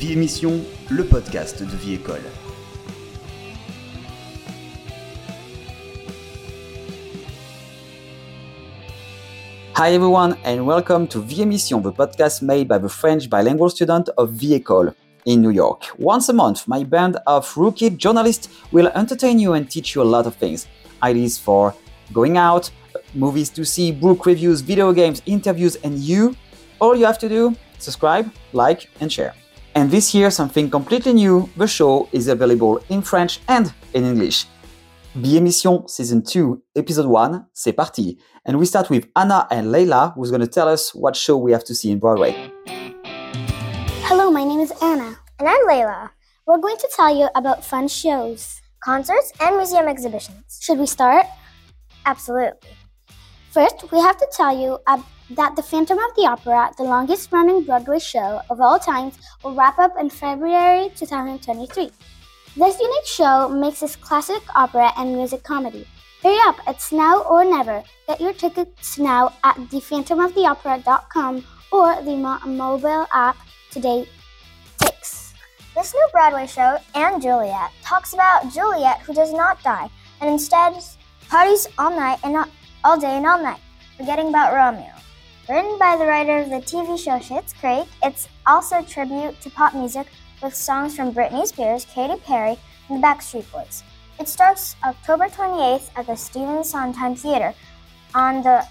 The Émission, le podcast de The École. Hi everyone and welcome to The Émission, the podcast made by the French bilingual student of The École in New York. Once a month, my band of rookie journalists will entertain you and teach you a lot of things. Ideas for going out, movies to see, book reviews, video games, interviews, and you. All you have to do, subscribe, like, and share. And this year, something completely new, the show is available in French and in English. Bi-Émission Season 2, Episode 1, c'est parti. And we start with Anna and Leila, who's going to tell us what show we have to see in Broadway. Hello, my name is Anna. And I'm Leila. We're going to tell you about fun shows, concerts, and museum exhibitions. Should we start? Absolutely. First, we have to tell you that The Phantom of the Opera, the longest running Broadway show of all times, will wrap up in February 2023. This unique show mixes classic opera and music comedy. Hurry up, it's now or never. Get your tickets now at thephantomoftheopera.com or the mo- mobile app today. Tix. This new Broadway show, and Juliet, talks about Juliet who does not die and instead parties all night and not all day and all night, forgetting about Romeo. Written by the writer of the TV show Schitt's Creek, it's also a tribute to pop music with songs from Britney Spears, Katy Perry, and the Backstreet Boys. It starts October 28th at the Stephen Sondheim Theater on the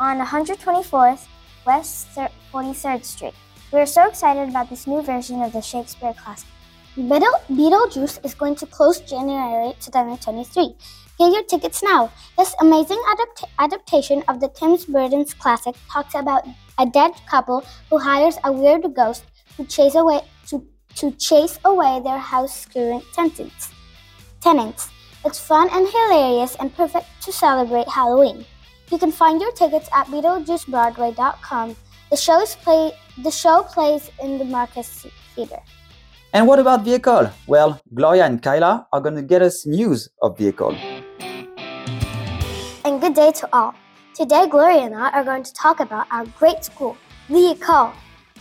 on 124th West 43rd Street. We are so excited about this new version of the Shakespeare classic. Beetle- Beetlejuice is going to close January 2023. Get your tickets now. This amazing adapt- adaptation of the Tim Burton's classic talks about a dead couple who hires a weird ghost to chase away to, to chase away their house current tenants. Tenants. It's fun and hilarious and perfect to celebrate Halloween. You can find your tickets at BeetlejuiceBroadway.com. The show is play the show plays in the Marquis Theater. And what about The École? Well, Gloria and Kyla are going to get us news of The École. Good day to all. Today, Gloria and I are going to talk about our great school, The École.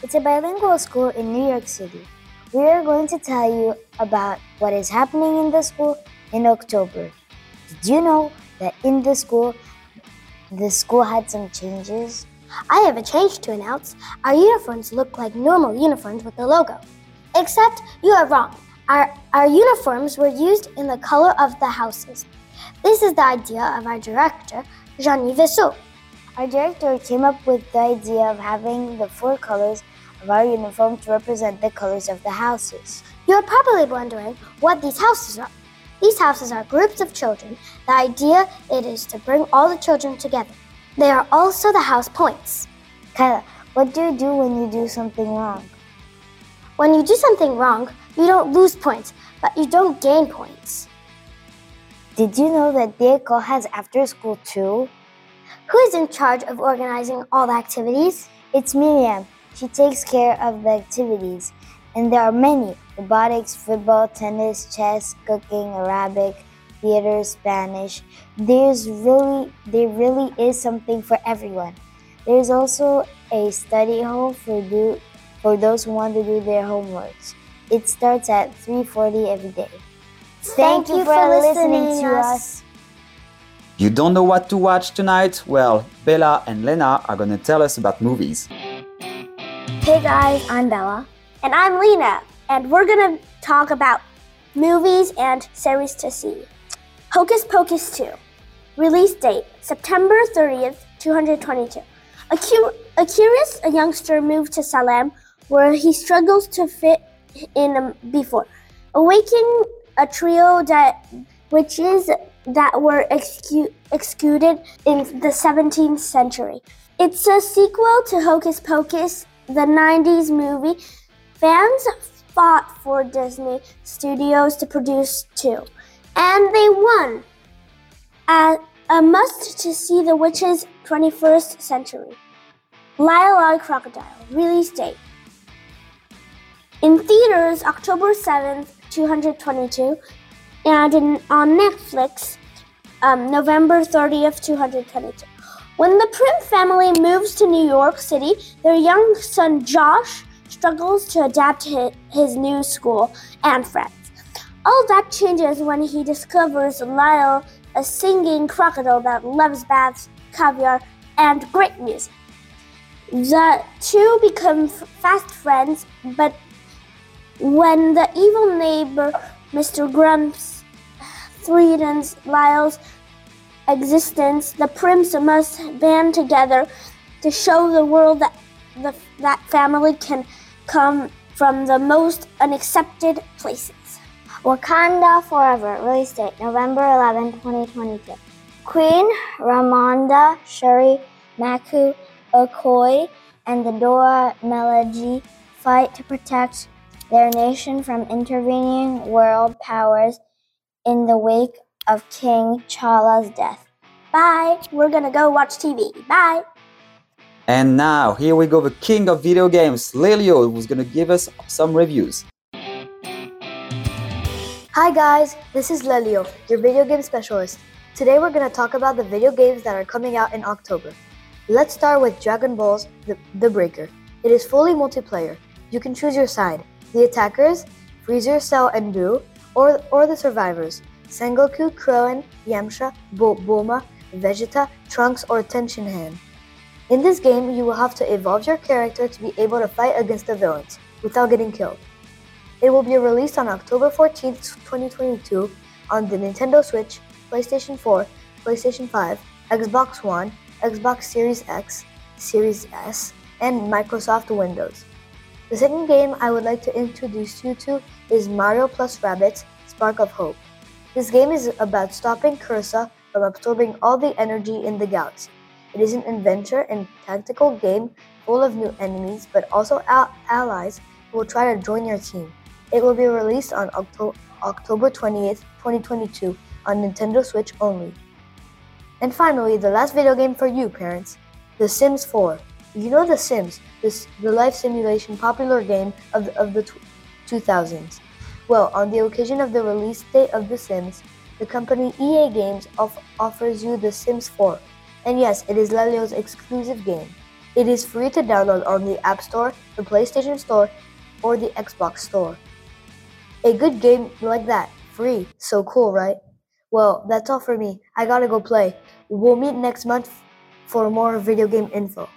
It's a bilingual school in New York City. We are going to tell you about what is happening in the school in October. Did you know that in the school, the school had some changes? I have a change to announce. Our uniforms look like normal uniforms with the logo. Except you are wrong. Our, our uniforms were used in the color of the houses. This is the idea of our director, Jean-Yves Vassou. Our director came up with the idea of having the four colors of our uniform to represent the colors of the houses. You're probably wondering what these houses are. These houses are groups of children. The idea it is to bring all the children together. They are also the house points. Kyla, what do you do when you do something wrong? When you do something wrong, you don't lose points, but you don't gain points. Did you know that École has after school too? Who is in charge of organizing all the activities? It's Miriam. She takes care of the activities, and there are many robotics, football, tennis, chess, cooking, Arabic, theater, Spanish. There's really there really is something for everyone. There's also a study hall for do for those who want to do their homeworks. It starts at 3:40 every day. Thank, you for listening to us. You don't know what to watch tonight? Well, Bella and Lena are going to tell us about movies. Hey guys, I'm Bella. And I'm Lena. And we're gonna talk about movies and series to see. Hocus Pocus 2. Release date September 30th, 222. A, cu- a curious a youngster moved to Salem where he struggles to fit in um, before. Awaken a trio that witches that were execu- executed in the 17th century. It's a sequel to Hocus Pocus, the 90s movie. Fans fought for Disney Studios to produce two, and they won. A, a must to see the witches 21st century. Lyle Crocodile, release date. In theaters, October 7th, 222, and in, on Netflix, um, November 30th, 222. When the Primm family moves to New York City, their young son Josh struggles to adapt to his new school and friends. All that changes when he discovers Lyle, a singing crocodile that loves baths, caviar, and great music. The two become fast friends, but when the evil neighbor, Mr. Grumps, threatens Lyle's existence, the Primms must band together to show the world that the, that family can come from the most unaccepted places. Wakanda Forever, release date November 11, 2022. Queen Ramonda Shuri M'Baku Okoye and the Dora Milaje fight to protect their nation from intervening world powers in the wake of King T'Challa's death. Bye. We're gonna go watch TV. Bye. And now, here we go, the king of video games, Lelio, who's gonna give us some reviews. Hi guys, this is Lelio, your video game specialist. Today we're going to talk about the video games that are coming out in October. Let's start with Dragon Balls the, the Breaker. It is fully multiplayer. You can choose your side the attackers, Freezer, Cell, and Boo, or, or the survivors Sengoku, Krillin, Yamcha, Bo- Bulma, Vegeta, Trunks, or Tenshinhan. In this game, you will have to evolve your character to be able to fight against the villains without getting killed. It will be released on October 14th, 2022 on the Nintendo Switch, PlayStation 4, PlayStation 5, Xbox One, Xbox Series X, Series S, and Microsoft Windows. The second game I would like to introduce you to is Mario plus Rabbids Spark of Hope. This game is about stopping Cursa from absorbing all the energy in the galaxy. It is an adventure and tactical game full of new enemies, but also al- allies who will try to join your team. It will be released on Octo- October 20th, 2022 on Nintendo Switch only. And finally, the last video game for you, parents The Sims 4. You know The Sims, this, the life simulation popular game of the, of the tw- 2000s. Well, on the occasion of the release date of The Sims, the company EA Games off- offers you The Sims 4. And yes, it is Lelio's exclusive game. It is free to download on the App Store, the PlayStation Store, or the Xbox Store. A good game like that, free, so cool, right? Well, that's all for me. I gotta go play. We'll meet next month for more video game info.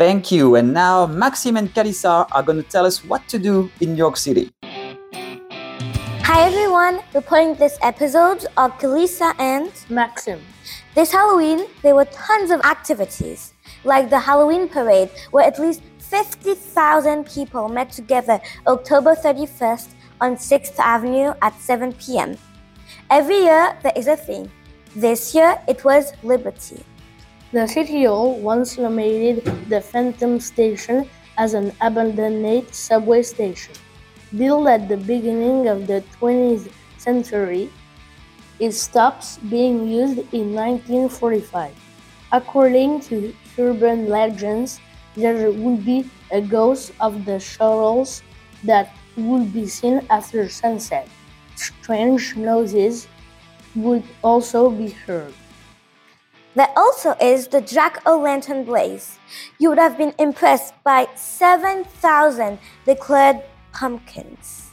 Thank you. And now, Maxim and Kalisa are gonna tell us what to do in New York City. Hi everyone, reporting this episode of Kalisa and Maxim. This Halloween, there were tons of activities, like the Halloween parade, where at least 50,000 people met together October 31st on 6th Avenue at 7 p.m. Every year, there is a theme. This year, it was Liberty. The City Hall once nominated the Phantom Station as an abandoned subway station. Built at the beginning of the 20th century, it stops being used in 1945. According to urban legends, there would be a ghost of the shuttles that would be seen after sunset. Strange noises would also be heard. There also is the Jack O' Lantern Blaze. You would have been impressed by 7,000 declared pumpkins.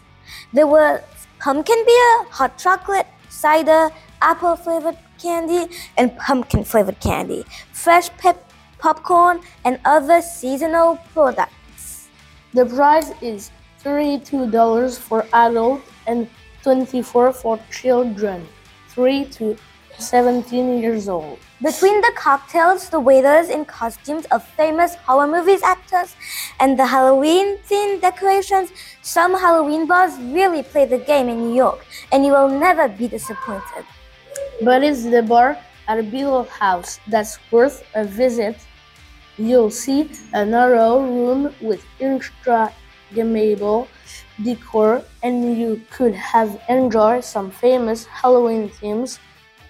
There were pumpkin beer, hot chocolate, cider, apple flavored candy, and pumpkin flavored candy, fresh pep- popcorn, and other seasonal products. The price is $32 for adults and 24 for children, 3 to 17 years old. Between the cocktails, the waiters in costumes of famous horror movies actors, and the Halloween themed decorations, some Halloween bars really play the game in New York, and you will never be disappointed. But it's the bar at Beale House that's worth a visit. You'll see a narrow room with Instagrammable decor, and you could have enjoyed some famous Halloween themes.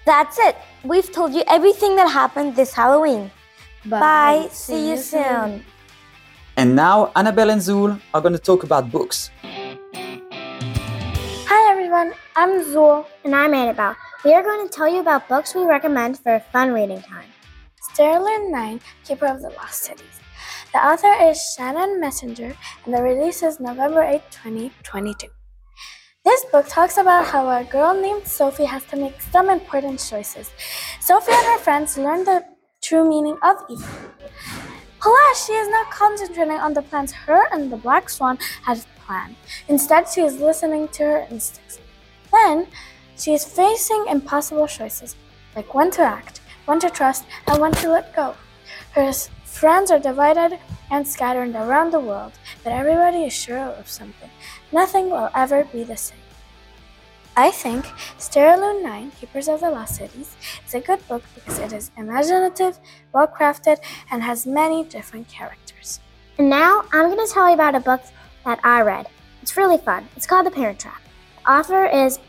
That's it. We've told you everything that happened this Halloween. Bye. Bye. See you soon. And now, Annabelle and Zul are gonna talk about books. Hi everyone, I'm Zool. And I'm Annabelle. We are going to tell you about books we recommend for a fun reading time. Stellarlune, Keeper of the Lost Cities. The author is Shannon Messenger, and the release is November 8, 2022. This book talks about how a girl named Sophie has to make some important choices. Sophie and her friends learn the true meaning of evil. Alas, she is not concentrating on the plans her and the Black Swan had planned. Instead, she is listening to her instincts. Then, she is facing impossible choices, like when to act, when to trust, and when to let go. Her friends are divided and scattered around the world, but everybody is sure of something. Nothing will ever be the same. I think Stellarlune, Keepers of the Lost Cities, is a good book because it is imaginative, well crafted, and has many different characters. And now I'm going to tell you about a book that I read. It's really fun. It's called The Parent Trap. The author is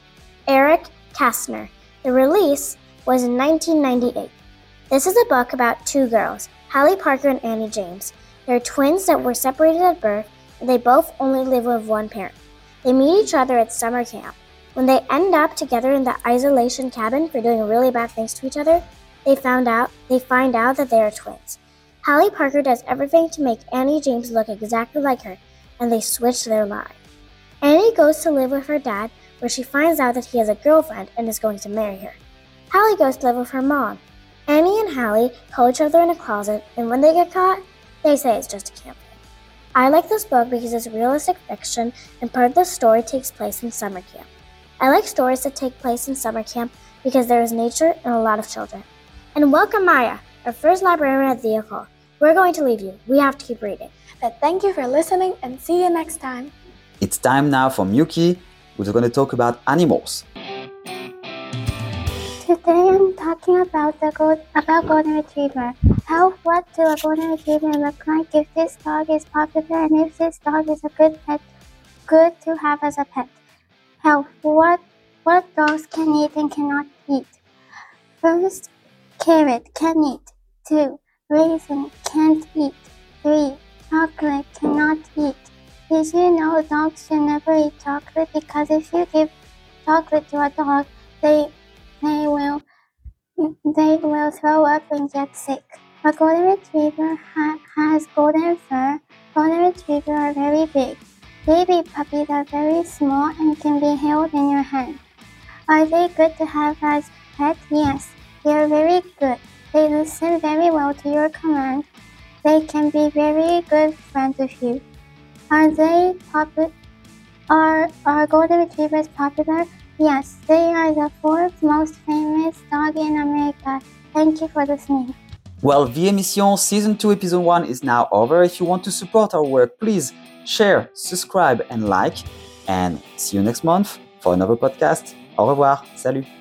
Erich Kästner. The release was in 1998. This is a book about two girls, Hallie Parker and Annie James. They're twins that were separated at birth, and they both only live with one parent. They meet each other at summer camp. When they end up together in the isolation cabin for doing really bad things to each other, they found out they find out that they are twins. Hallie Parker does everything to make Annie James look exactly like her, and they switch their lives. Annie goes to live with her dad, where she finds out that he has a girlfriend and is going to marry her. Hallie goes to live with her mom. Annie and Hallie call each other in a closet, and when they get caught, they say it's just a camping. I like this book because it's realistic fiction, and part of the story takes place in summer camp. I like stories that take place in summer camp because there is nature and a lot of children. And welcome Maya, our first librarian at the Ecole. We're going to leave you. We have to keep reading. But thank you for listening and see you next time. It's time now for Miyuki, who's going to talk about animals. Talking about the gold, about golden retriever. How what do a golden retriever look like if this dog is popular and if this dog is a good pet, good to have as a pet? How, What what dogs can eat and cannot eat? First, carrot can eat. Two, raisin can't eat. Three, chocolate cannot eat. Did you know dogs should never eat chocolate because if you give chocolate to a dog, they they will they will throw up and get sick. A golden retriever ha- has golden fur. Golden retrievers are very big. Baby puppies are very small and can be held in your hand. Are they good to have as pets? Yes, they are very good. They listen very well to your command. They can be very good friends with you. Are they popular? Are, are golden retrievers popular? Yes, they are the fourth most famous dog in America. Thank you for listening. Well, the Emission Season 2 Episode 1 is now over. If you want to support our work, please share, subscribe, and like. And see you next month for another podcast. Au revoir. Salut.